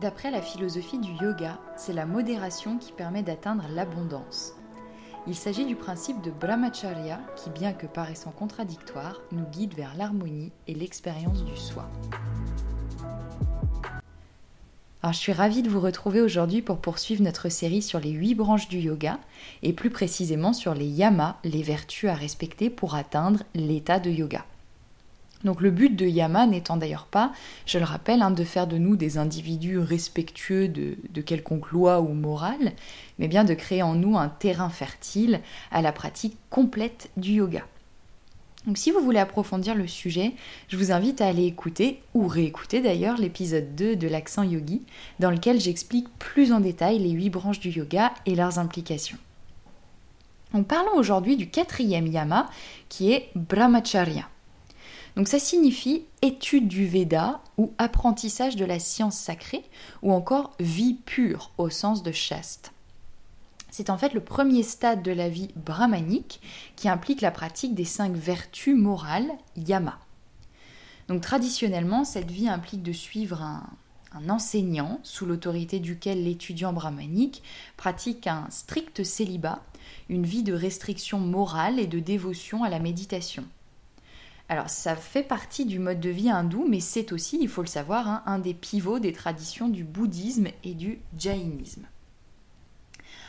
D'après la philosophie du yoga, c'est la modération qui permet d'atteindre l'abondance. Il s'agit du principe de brahmacharya qui, bien que paraissant contradictoire, nous guide vers l'harmonie et l'expérience du soi. Alors, je suis ravie de vous retrouver aujourd'hui pour poursuivre notre série sur les huit branches du yoga et plus précisément sur les yamas, les vertus à respecter pour atteindre l'état de yoga. Donc le but de Yama n'étant d'ailleurs pas, je le rappelle, hein, de faire de nous des individus respectueux de, de, quelconque loi ou morale, mais bien de créer en nous un terrain fertile à la pratique complète du yoga. Donc si vous voulez approfondir le sujet, je vous invite à aller écouter, ou réécouter d'ailleurs, l'épisode 2 de l'accent yogi, dans lequel j'explique plus en détail les huit branches du yoga et leurs implications. Donc parlons aujourd'hui du quatrième yama, qui est brahmacharya. Donc ça signifie étude du Veda ou apprentissage de la science sacrée ou encore vie pure au sens de chaste. C'est en fait le premier stade de la vie brahmanique qui implique la pratique des cinq vertus morales yama. Donc traditionnellement, cette vie implique de suivre un, un enseignant sous l'autorité duquel l'étudiant brahmanique pratique un strict célibat, une vie de restriction morale et de dévotion à la méditation. Alors ça fait partie du mode de vie hindou, mais c'est aussi, il faut le savoir, hein, un des pivots des traditions du bouddhisme et du jainisme.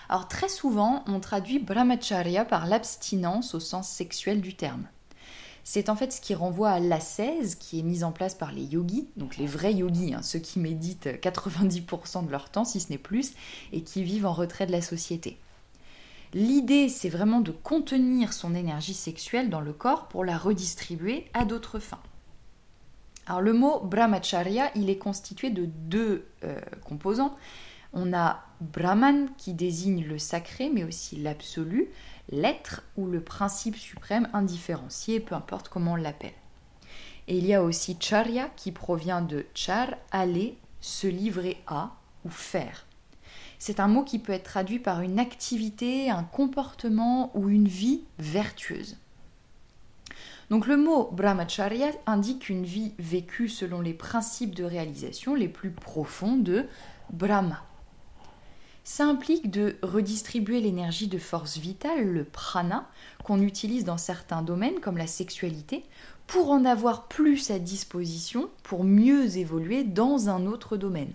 Alors très souvent, on traduit brahmacharya par l'abstinence au sens sexuel du terme. C'est en fait ce qui renvoie à l'ascèse qui est mise en place par les yogis, donc les vrais yogis, hein, ceux qui méditent 90% de leur temps, si ce n'est plus, et qui vivent en retrait de la société. L'idée, c'est vraiment de contenir son énergie sexuelle dans le corps pour la redistribuer à d'autres fins. Alors le mot brahmacharya, il est constitué de deux euh, composants. On a brahman qui désigne le sacré mais aussi l'absolu, l'être ou le principe suprême indifférencié, peu importe comment on l'appelle. Et il y a aussi charya qui provient de char, aller, se livrer à ou faire. C'est un mot qui peut être traduit par une activité, un comportement ou une vie vertueuse. Donc le mot brahmacharya indique une vie vécue selon les principes de réalisation les plus profonds de Brahma. Ça implique de redistribuer l'énergie de force vitale, le prana, qu'on utilise dans certains domaines comme la sexualité, pour en avoir plus à disposition pour mieux évoluer dans un autre domaine.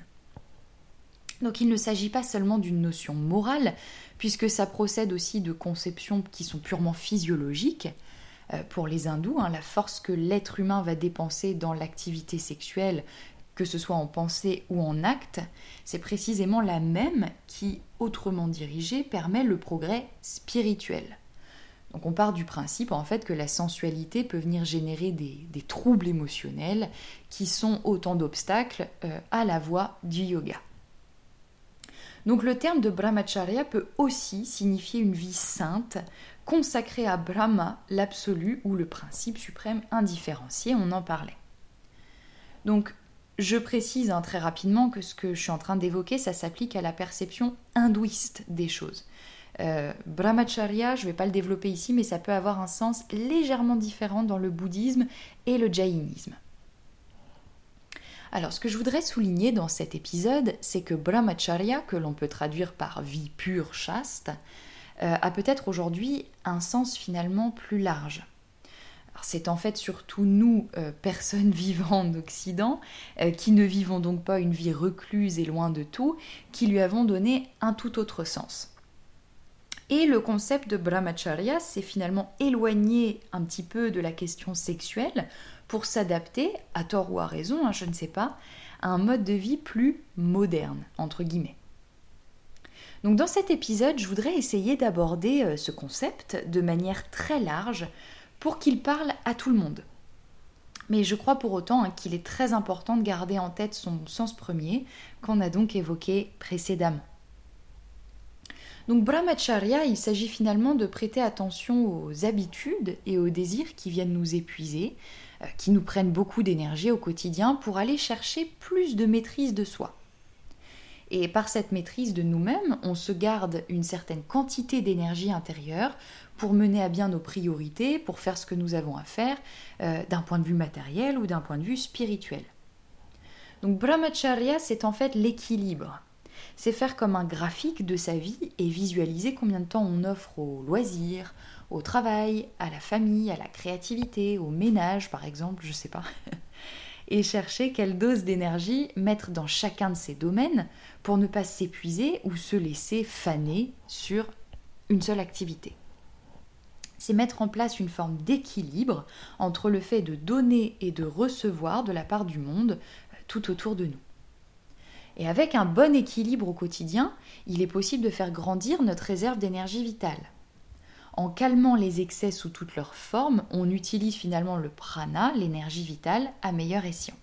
Donc il ne s'agit pas seulement d'une notion morale, puisque ça procède aussi de conceptions qui sont purement physiologiques. Euh, pour les hindous, hein, la force que l'être humain va dépenser dans l'activité sexuelle, que ce soit en pensée ou en acte, c'est précisément la même qui, autrement dirigée, permet le progrès spirituel. Donc on part du principe en fait que la sensualité peut venir générer des, troubles émotionnels qui sont autant d'obstacles euh, à la voie du yoga. Donc le terme de brahmacharya peut aussi signifier une vie sainte, consacrée à Brahma, l'absolu ou le principe suprême indifférencié, on en parlait. Donc je précise hein, très rapidement que ce que je suis en train d'évoquer, ça s'applique à la perception hindouiste des choses. Euh, brahmacharya, je ne vais pas le développer ici, mais ça peut avoir un sens légèrement différent dans le bouddhisme et le jainisme. Alors, ce que je voudrais souligner dans cet épisode, c'est que brahmacharya, que l'on peut traduire par vie pure, chaste, euh, a peut-être aujourd'hui un sens finalement plus large. C'est en fait surtout nous, euh, personnes vivant en Occident, euh, qui ne vivons donc pas une vie recluse et loin de tout, qui lui avons donné un tout autre sens. Et le concept de brahmacharya s'est finalement éloigné un petit peu de la question sexuelle pour s'adapter, à tort ou à raison, hein, je ne sais pas, à un mode de vie plus moderne, entre guillemets. Donc dans cet épisode, je voudrais essayer d'aborder euh, ce concept de manière très large pour qu'il parle à tout le monde. Mais je crois pour autant hein, qu'il est très important de garder en tête son sens premier qu'on a donc évoqué précédemment. Donc brahmacharya, il s'agit finalement de prêter attention aux habitudes et aux désirs qui viennent nous épuiser, qui nous prennent beaucoup d'énergie au quotidien pour aller chercher plus de maîtrise de soi. Et par cette maîtrise de nous-mêmes, on se garde une certaine quantité d'énergie intérieure pour mener à bien nos priorités, pour faire ce que nous avons à faire, euh, d'un point de vue matériel ou d'un point de vue spirituel. Donc brahmacharya, c'est en fait l'équilibre. C'est faire comme un graphique de sa vie et visualiser combien de temps on offre aux loisirs, au travail, à la famille, à la créativité, au ménage par exemple, je sais pas. et chercher quelle dose d'énergie mettre dans chacun de ces domaines pour ne pas s'épuiser ou se laisser faner sur une seule activité. C'est mettre en place une forme d'équilibre entre le fait de donner et de recevoir de la part du monde euh, tout autour de nous. Et avec un bon équilibre au quotidien, il est possible de faire grandir notre réserve d'énergie vitale. En calmant les excès sous toutes leurs formes, on utilise finalement le prana, l'énergie vitale, à meilleur escient.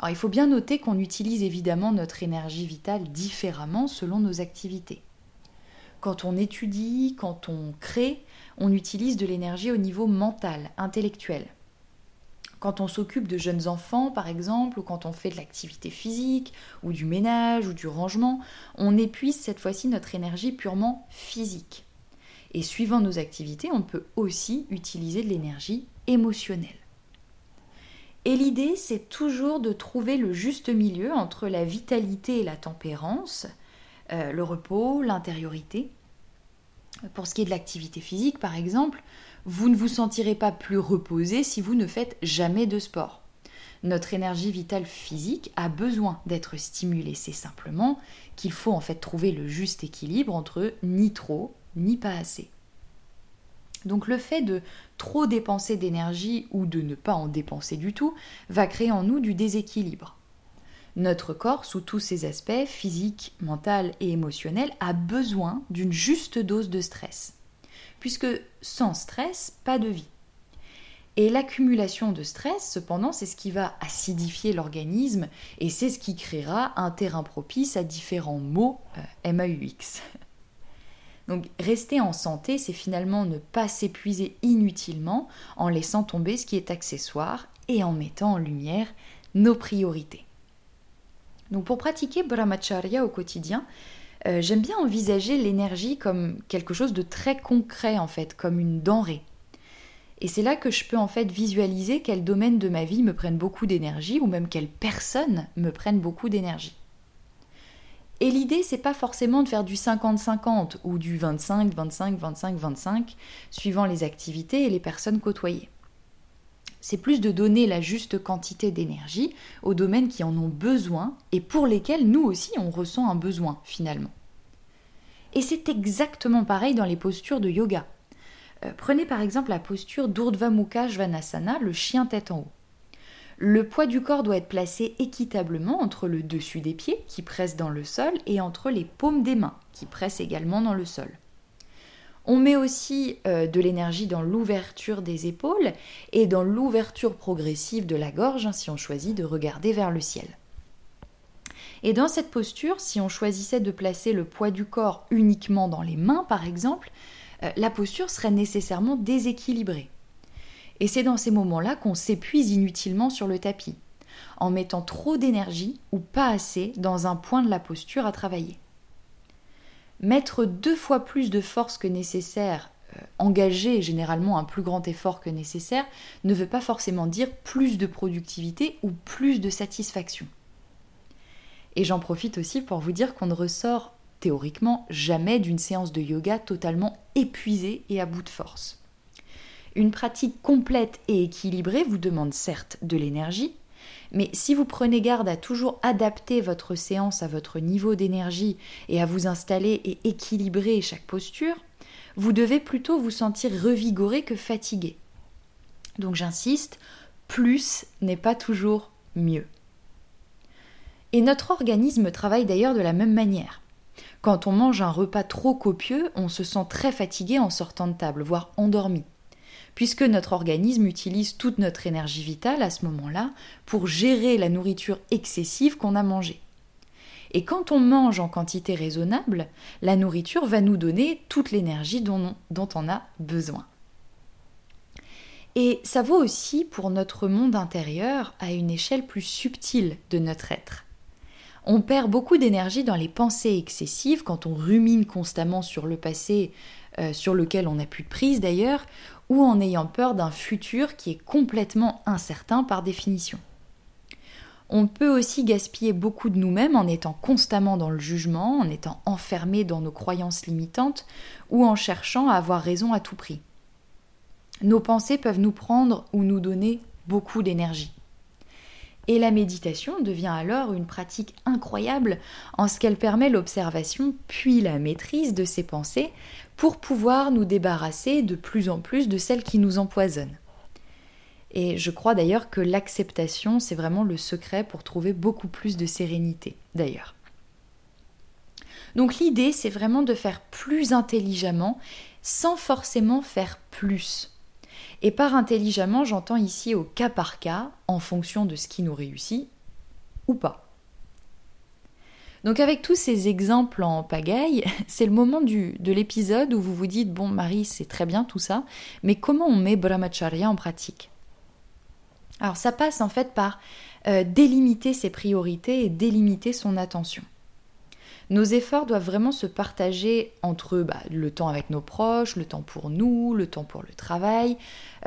Alors il faut bien noter qu'on utilise évidemment notre énergie vitale différemment selon nos activités. Quand on étudie, quand on crée, on utilise de l'énergie au niveau mental, intellectuel. Quand on s'occupe de jeunes enfants, par exemple, ou quand on fait de l'activité physique, ou du ménage, ou du rangement, on épuise cette fois-ci notre énergie purement physique. Et suivant nos activités, on peut aussi utiliser de l'énergie émotionnelle. Et l'idée, c'est toujours de trouver le juste milieu entre la vitalité et la tempérance, euh, le repos, l'intériorité. Pour ce qui est de l'activité physique, par exemple, vous ne vous sentirez pas plus reposé si vous ne faites jamais de sport. Notre énergie vitale physique a besoin d'être stimulée. C'est simplement qu'il faut en fait trouver le juste équilibre entre ni trop ni pas assez. Donc le fait de trop dépenser d'énergie ou de ne pas en dépenser du tout va créer en nous du déséquilibre. Notre corps, sous tous ses aspects, physique, mental et émotionnel, a besoin d'une juste dose de stress. Puisque sans stress, pas de vie. Et l'accumulation de stress, cependant, c'est ce qui va acidifier l'organisme et c'est ce qui créera un terrain propice à différents maux euh, MAUX. Donc rester en santé, c'est finalement ne pas s'épuiser inutilement en laissant tomber ce qui est accessoire et en mettant en lumière nos priorités. Donc pour pratiquer brahmacharya au quotidien, euh, j'aime bien envisager l'énergie comme quelque chose de très concret en fait, comme une denrée. Et c'est là que je peux en fait visualiser quels domaines de ma vie me prennent beaucoup d'énergie ou même quelles personnes me prennent beaucoup d'énergie. Et l'idée, c'est pas forcément de faire du 50-50 ou du 25, 25, 25, 25, suivant les activités et les personnes côtoyées. C'est plus de donner la juste quantité d'énergie aux domaines qui en ont besoin et pour lesquels nous aussi on ressent un besoin finalement. Et c'est exactement pareil dans les postures de yoga. Euh, prenez par exemple la posture d'Urdhva Mukha le chien tête en haut. Le poids du corps doit être placé équitablement entre le dessus des pieds, qui pressent dans le sol, et entre les paumes des mains, qui pressent également dans le sol. On met aussi euh, de l'énergie dans l'ouverture des épaules et dans l'ouverture progressive de la gorge hein, si on choisit de regarder vers le ciel. Et dans cette posture, si on choisissait de placer le poids du corps uniquement dans les mains par exemple, euh, la posture serait nécessairement déséquilibrée. Et c'est dans ces moments-là qu'on s'épuise inutilement sur le tapis, en mettant trop d'énergie ou pas assez dans un point de la posture à travailler. Mettre deux fois plus de force que nécessaire, euh, engager généralement un plus grand effort que nécessaire, ne veut pas forcément dire plus de productivité ou plus de satisfaction. Et j'en profite aussi pour vous dire qu'on ne ressort théoriquement jamais d'une séance de yoga totalement épuisée et à bout de force. Une pratique complète et équilibrée vous demande certes de l'énergie, mais si vous prenez garde à toujours adapter votre séance à votre niveau d'énergie et à vous installer et équilibrer chaque posture, vous devez plutôt vous sentir revigoré que fatigué. Donc j'insiste, plus n'est pas toujours mieux. Et notre organisme travaille d'ailleurs de la même manière. Quand on mange un repas trop copieux, on se sent très fatigué en sortant de table, voire endormi puisque notre organisme utilise toute notre énergie vitale à ce moment-là pour gérer la nourriture excessive qu'on a mangée. Et quand on mange en quantité raisonnable, la nourriture va nous donner toute l'énergie dont, on a besoin. Et ça vaut aussi pour notre monde intérieur à une échelle plus subtile de notre être. On perd beaucoup d'énergie dans les pensées excessives quand on rumine constamment sur le passé, euh, sur lequel on n'a plus de prise d'ailleurs, ou en ayant peur d'un futur qui est complètement incertain par définition. On peut aussi gaspiller beaucoup de nous-mêmes en étant constamment dans le jugement, en étant enfermé dans nos croyances limitantes ou en cherchant à avoir raison à tout prix. Nos pensées peuvent nous prendre ou nous donner beaucoup d'énergie. Et la méditation devient alors une pratique incroyable en ce qu'elle permet l'observation puis la maîtrise de ces pensées pour pouvoir nous débarrasser de plus en plus de celles qui nous empoisonnent. Et je crois d'ailleurs que l'acceptation, c'est vraiment le secret pour trouver beaucoup plus de sérénité, d'ailleurs. Donc l'idée, c'est vraiment de faire plus intelligemment sans forcément faire plus. Et par intelligemment, j'entends ici au cas par cas, en fonction de ce qui nous réussit ou pas. Donc avec tous ces exemples en pagaille, c'est le moment de l'épisode où vous vous dites, bon Marie, c'est très bien tout ça, mais comment on met brahmacharya en pratique? Alors ça passe en fait par euh, délimiter ses priorités et délimiter son attention. Nos efforts doivent vraiment se partager entre bah, le temps avec nos proches, le temps pour nous, le temps pour le travail,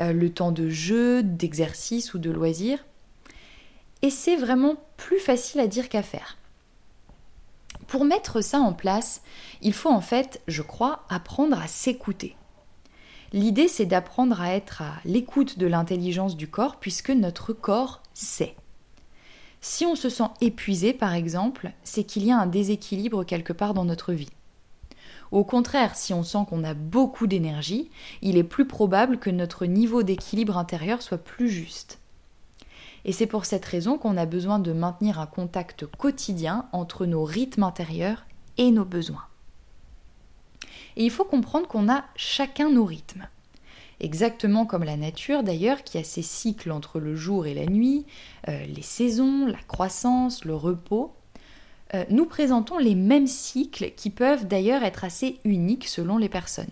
euh, le temps de jeu, d'exercice ou de loisir. Et c'est vraiment plus facile à dire qu'à faire. Pour mettre ça en place, il faut en fait, je crois, apprendre à s'écouter. L'idée, c'est d'apprendre à être à l'écoute de l'intelligence du corps, puisque notre corps sait. Si on se sent épuisé, par exemple, c'est qu'il y a un déséquilibre quelque part dans notre vie. Au contraire, si on sent qu'on a beaucoup d'énergie, il est plus probable que notre niveau d'équilibre intérieur soit plus juste. Et c'est pour cette raison qu'on a besoin de maintenir un contact quotidien entre nos rythmes intérieurs et nos besoins. Et il faut comprendre qu'on a chacun nos rythmes. Exactement comme la nature d'ailleurs, qui a ses cycles entre le jour et la nuit, euh, les saisons, la croissance, le repos, euh, nous présentons les mêmes cycles qui peuvent d'ailleurs être assez uniques selon les personnes.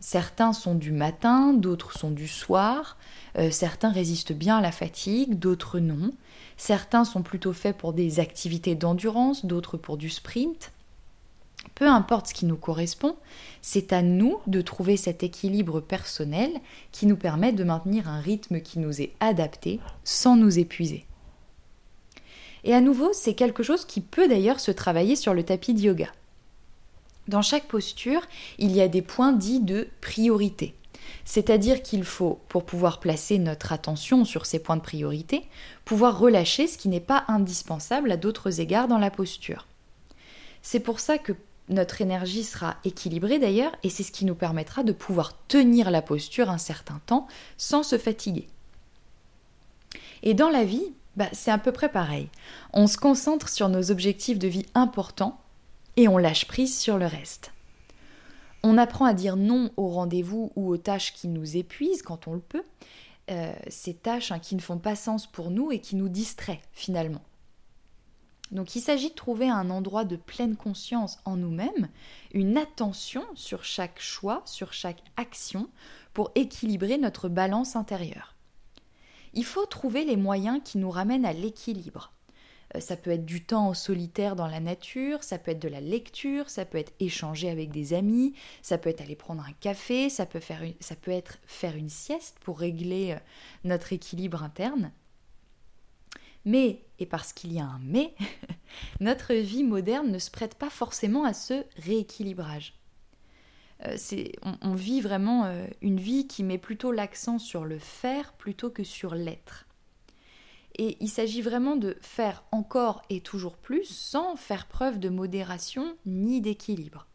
Certains sont du matin, d'autres sont du soir, euh, certains résistent bien à la fatigue, d'autres non. Certains sont plutôt faits pour des activités d'endurance, d'autres pour du sprint. Peu importe ce qui nous correspond, c'est à nous de trouver cet équilibre personnel qui nous permet de maintenir un rythme qui nous est adapté sans nous épuiser. Et à nouveau, c'est quelque chose qui peut d'ailleurs se travailler sur le tapis de yoga. Dans chaque posture, il y a des points dits de priorité. C'est-à-dire qu'il faut, pour pouvoir placer notre attention sur ces points de priorité, pouvoir relâcher ce qui n'est pas indispensable à d'autres égards dans la posture. C'est pour ça que notre énergie sera équilibrée d'ailleurs, et c'est ce qui nous permettra de pouvoir tenir la posture un certain temps sans se fatiguer. Et dans la vie, bah, c'est à peu près pareil. On se concentre sur nos objectifs de vie importants et on lâche prise sur le reste. On apprend à dire non aux rendez-vous ou aux tâches qui nous épuisent quand on le peut, euh, ces tâches hein, qui ne font pas sens pour nous et qui nous distraient finalement. Donc il s'agit de trouver un endroit de pleine conscience en nous-mêmes, une attention sur chaque choix, sur chaque action, pour équilibrer notre balance intérieure. Il faut trouver les moyens qui nous ramènent à l'équilibre. Euh, ça peut être du temps en solitaire dans la nature, ça peut être de la lecture, ça peut être échanger avec des amis, ça peut être aller prendre un café, ça peut, faire ça peut être faire une sieste pour régler euh, notre équilibre interne. Mais, et parce qu'il y a un mais, notre vie moderne ne se prête pas forcément à ce rééquilibrage. Euh, on, vit vraiment une vie qui met plutôt l'accent sur le faire plutôt que sur l'être. Et il s'agit vraiment de faire encore et toujours plus sans faire preuve de modération ni d'équilibre.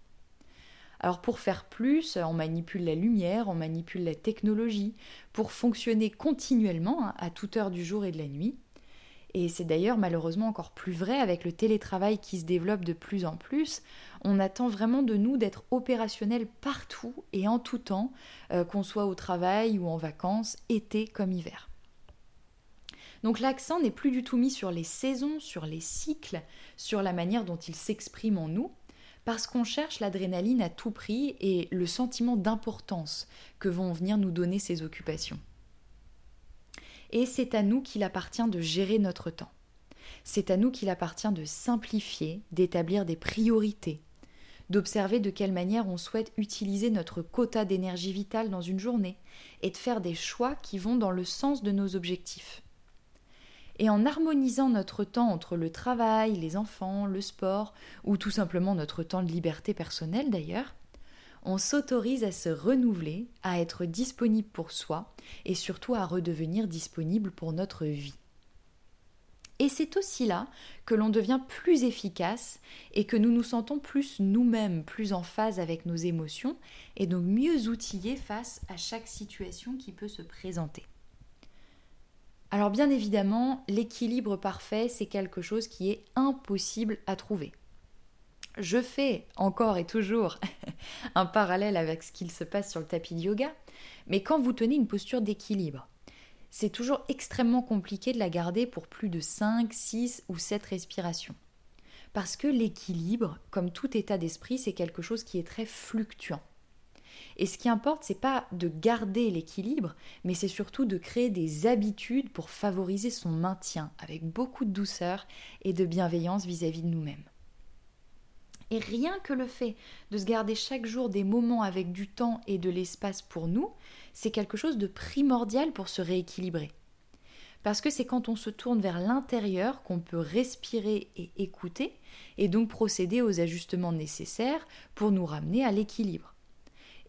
Alors pour faire plus, on manipule la lumière, on manipule la technologie, pour fonctionner continuellement hein, à toute heure du jour et de la nuit. Et c'est d'ailleurs malheureusement encore plus vrai avec le télétravail qui se développe de plus en plus. On attend vraiment de nous d'être opérationnels partout et en tout temps, euh, qu'on soit au travail ou en vacances, été comme hiver. Donc l'accent n'est plus du tout mis sur les saisons, sur les cycles, sur la manière dont ils s'expriment en nous, parce qu'on cherche l'adrénaline à tout prix et le sentiment d'importance que vont venir nous donner ces occupations. Et c'est à nous qu'il appartient de gérer notre temps. C'est à nous qu'il appartient de simplifier, d'établir des priorités, d'observer de quelle manière on souhaite utiliser notre quota d'énergie vitale dans une journée et de faire des choix qui vont dans le sens de nos objectifs. Et en harmonisant notre temps entre le travail, les enfants, le sport, ou tout simplement notre temps de liberté personnelle d'ailleurs, on s'autorise à se renouveler, à être disponible pour soi et surtout à redevenir disponible pour notre vie. Et c'est aussi là que l'on devient plus efficace et que nous nous sentons plus nous-mêmes, plus en phase avec nos émotions et donc mieux outillés face à chaque situation qui peut se présenter. Alors bien évidemment, l'équilibre parfait, c'est quelque chose qui est impossible à trouver. Je fais encore et toujours un parallèle avec ce qu'il se passe sur le tapis de yoga, mais quand vous tenez une posture d'équilibre, c'est toujours extrêmement compliqué de la garder pour plus de 5, 6 ou 7 respirations. Parce que l'équilibre, comme tout état d'esprit, c'est quelque chose qui est très fluctuant. Et ce qui importe, c'est pas de garder l'équilibre, mais c'est surtout de créer des habitudes pour favoriser son maintien avec beaucoup de douceur et de bienveillance vis-à-vis de nous-mêmes. Et rien que le fait de se garder chaque jour des moments avec du temps et de l'espace pour nous, c'est quelque chose de primordial pour se rééquilibrer. Parce que c'est quand on se tourne vers l'intérieur qu'on peut respirer et écouter, et donc procéder aux ajustements nécessaires pour nous ramener à l'équilibre.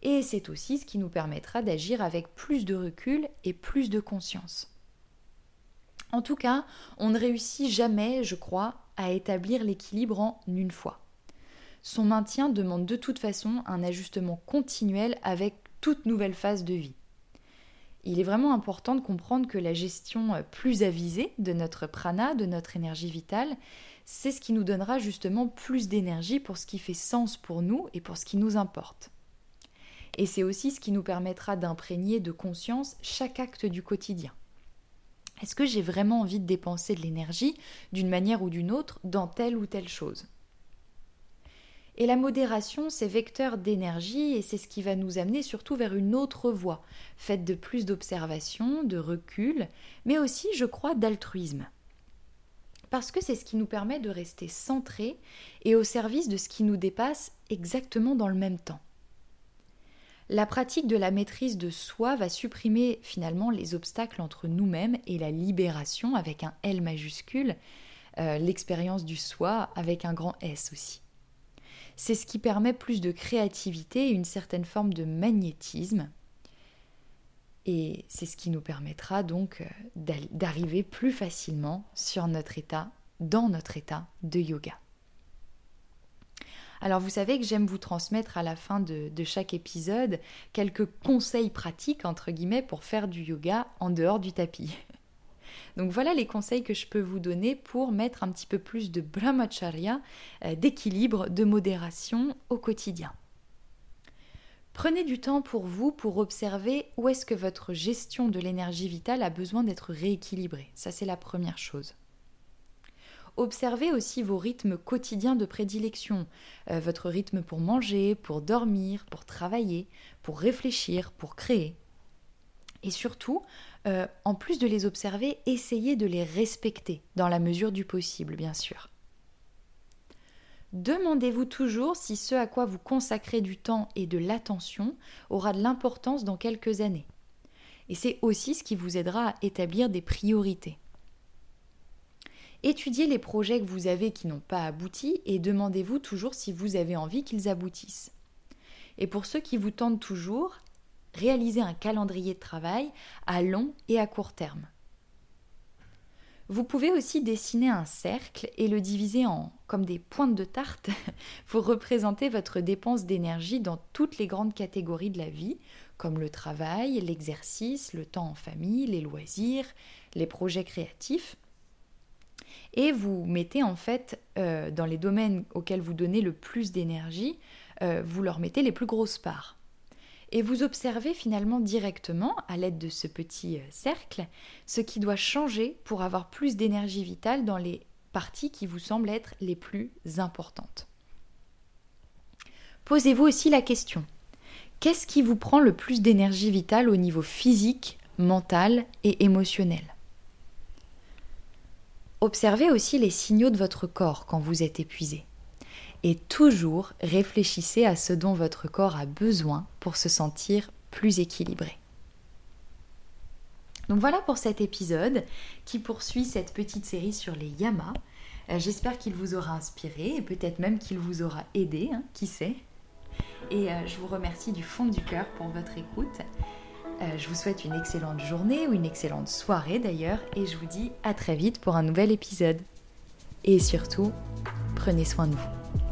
Et c'est aussi ce qui nous permettra d'agir avec plus de recul et plus de conscience. En tout cas, on ne réussit jamais, je crois, à établir l'équilibre en une fois. Son maintien demande de toute façon un ajustement continuel avec toute nouvelle phase de vie. Il est vraiment important de comprendre que la gestion plus avisée de notre prana, de notre énergie vitale, c'est ce qui nous donnera justement plus d'énergie pour ce qui fait sens pour nous et pour ce qui nous importe. Et c'est aussi ce qui nous permettra d'imprégner de conscience chaque acte du quotidien. Est-ce que j'ai vraiment envie de dépenser de l'énergie d'une manière ou d'une autre dans telle ou telle chose? Et la modération, c'est vecteur d'énergie et c'est ce qui va nous amener surtout vers une autre voie, faite de plus d'observation, de recul, mais aussi, je crois, d'altruisme. Parce que c'est ce qui nous permet de rester centrés et au service de ce qui nous dépasse exactement dans le même temps. La pratique de la maîtrise de soi va supprimer finalement les obstacles entre nous-mêmes et la libération avec un L majuscule, euh, l'expérience du soi avec un grand S aussi c'est ce qui permet plus de créativité et une certaine forme de magnétisme. Et c'est ce qui nous permettra donc euh, d'arriver plus facilement sur notre état, dans notre état de yoga. Alors vous savez que j'aime vous transmettre à la fin de, chaque épisode quelques conseils pratiques, entre guillemets, pour faire du yoga en dehors du tapis. Donc voilà les conseils que je peux vous donner pour mettre un petit peu plus de brahmacharya, euh, d'équilibre, de modération au quotidien. Prenez du temps pour vous pour observer où est-ce que votre gestion de l'énergie vitale a besoin d'être rééquilibrée. Ça c'est la première chose. Observez aussi vos rythmes quotidiens de prédilection, euh, votre rythme pour manger, pour dormir, pour travailler, pour réfléchir, pour créer. Et surtout, euh, en plus de les observer, essayez de les respecter, dans la mesure du possible, bien sûr. Demandez-vous toujours si ce à quoi vous consacrez du temps et de l'attention aura de l'importance dans quelques années. Et c'est aussi ce qui vous aidera à établir des priorités. Étudiez les projets que vous avez qui n'ont pas abouti et demandez-vous toujours si vous avez envie qu'ils aboutissent. Et pour ceux qui vous tentent toujours, réaliser un calendrier de travail à long et à court terme. Vous pouvez aussi dessiner un cercle et le diviser en comme des pointes de tarte pour représenter votre dépense d'énergie dans toutes les grandes catégories de la vie, comme le travail, l'exercice, le temps en famille, les loisirs, les projets créatifs. Et vous mettez en fait euh, dans les domaines auxquels vous donnez le plus d'énergie, euh, vous leur mettez les plus grosses parts et vous observez finalement directement, à l'aide de ce petit euh, cercle, ce qui doit changer pour avoir plus d'énergie vitale dans les parties qui vous semblent être les plus importantes. Posez-vous aussi la question, qu'est-ce qui vous prend le plus d'énergie vitale au niveau physique, mental et émotionnel? Observez aussi les signaux de votre corps quand vous êtes épuisé et toujours réfléchissez à ce dont votre corps a besoin pour se sentir plus équilibré. Donc voilà pour cet épisode qui poursuit cette petite série sur les yamas. Euh, j'espère qu'il vous aura inspiré et peut-être même qu'il vous aura aidé, hein, qui sait. Et euh, je vous remercie du fond du cœur pour votre écoute. Euh, je vous souhaite une excellente journée ou une excellente soirée d'ailleurs et je vous dis à très vite pour un nouvel épisode. Et surtout, prenez soin de vous.